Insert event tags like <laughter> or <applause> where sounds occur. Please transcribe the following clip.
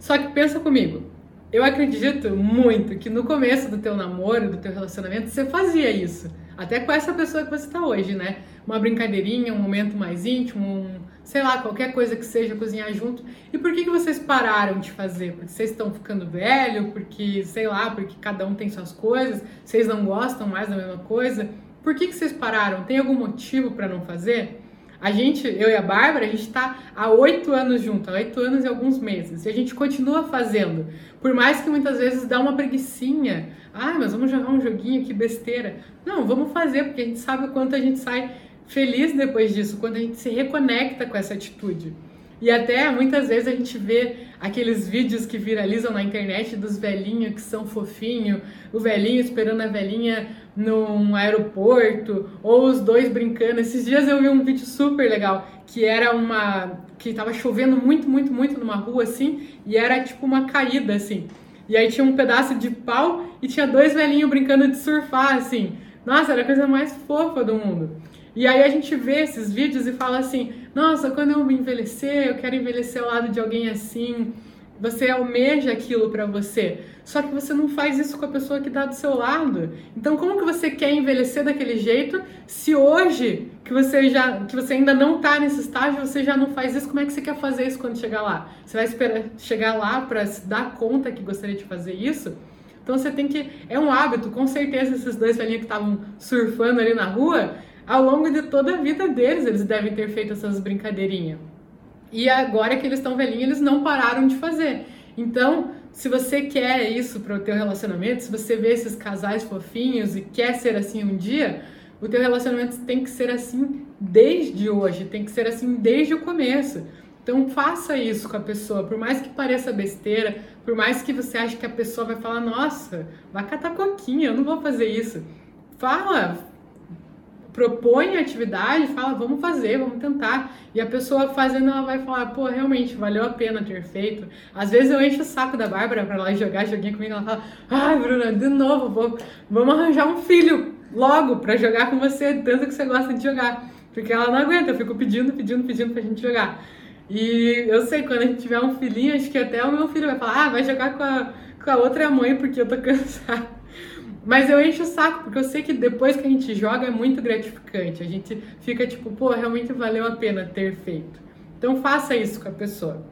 Só que pensa comigo, eu acredito muito que no começo do teu namoro, do teu relacionamento, você fazia isso. Até com essa pessoa que você está hoje, né? Uma brincadeirinha, um momento mais íntimo, um, sei lá, qualquer coisa que seja cozinhar junto. E por que, que vocês pararam de fazer? Porque vocês estão ficando velho? Porque, sei lá, porque cada um tem suas coisas? Vocês não gostam mais da mesma coisa? Por que, que vocês pararam? Tem algum motivo para não fazer? A gente, eu e a Bárbara, a gente está há oito anos junto, há oito anos e alguns meses. E a gente continua fazendo. Por mais que muitas vezes dá uma preguiçinha. Ah, mas vamos jogar um joguinho, que besteira. Não, vamos fazer, porque a gente sabe o quanto a gente sai feliz depois disso, quando a gente se reconecta com essa atitude. E até muitas vezes a gente vê aqueles vídeos que viralizam na internet dos velhinhos que são fofinhos, o velhinho esperando a velhinha num aeroporto, ou os dois brincando. Esses dias eu vi um vídeo super legal, que era uma. que tava chovendo muito, muito, muito numa rua assim, e era tipo uma caída assim. E aí tinha um pedaço de pau e tinha dois velhinhos brincando de surfar assim. Nossa, era a coisa mais fofa do mundo. E aí a gente vê esses vídeos e fala assim: nossa, quando eu me envelhecer, eu quero envelhecer ao lado de alguém assim. Você almeja aquilo para você, só que você não faz isso com a pessoa que está do seu lado. Então, como que você quer envelhecer daquele jeito se hoje que você já que você ainda não está nesse estágio, você já não faz isso? Como é que você quer fazer isso quando chegar lá? Você vai esperar chegar lá para se dar conta que gostaria de fazer isso? Então você tem que é um hábito, com certeza esses dois velhinhos que estavam surfando ali na rua, ao longo de toda a vida deles, eles devem ter feito essas brincadeirinhas. E agora que eles estão velhinhos, eles não pararam de fazer. Então, se você quer isso para o teu relacionamento, se você vê esses casais fofinhos e quer ser assim um dia, o teu relacionamento tem que ser assim desde hoje, tem que ser assim desde o começo. Então faça isso com a pessoa, por mais que pareça besteira, por mais que você ache que a pessoa vai falar, nossa, vai catar coquinha, eu não vou fazer isso. Fala, propõe a atividade, fala, vamos fazer, vamos tentar. E a pessoa fazendo, ela vai falar, pô, realmente, valeu a pena ter feito. Às vezes eu encho o saco da Bárbara pra ela jogar joguinho comigo, ela fala, ai, Bruna, de novo, vou, vamos arranjar um filho logo pra jogar com você, tanto que você gosta de jogar. Porque ela não aguenta, eu fico pedindo, pedindo, pedindo pra gente jogar. E eu sei, quando a gente tiver um filhinho, acho que até o meu filho vai falar, ah, vai jogar com a, com a outra mãe porque eu tô <laughs> cansada. Mas eu encho o saco, porque eu sei que depois que a gente joga é muito gratificante. A gente fica tipo, pô, realmente valeu a pena ter feito. Então faça isso com a pessoa.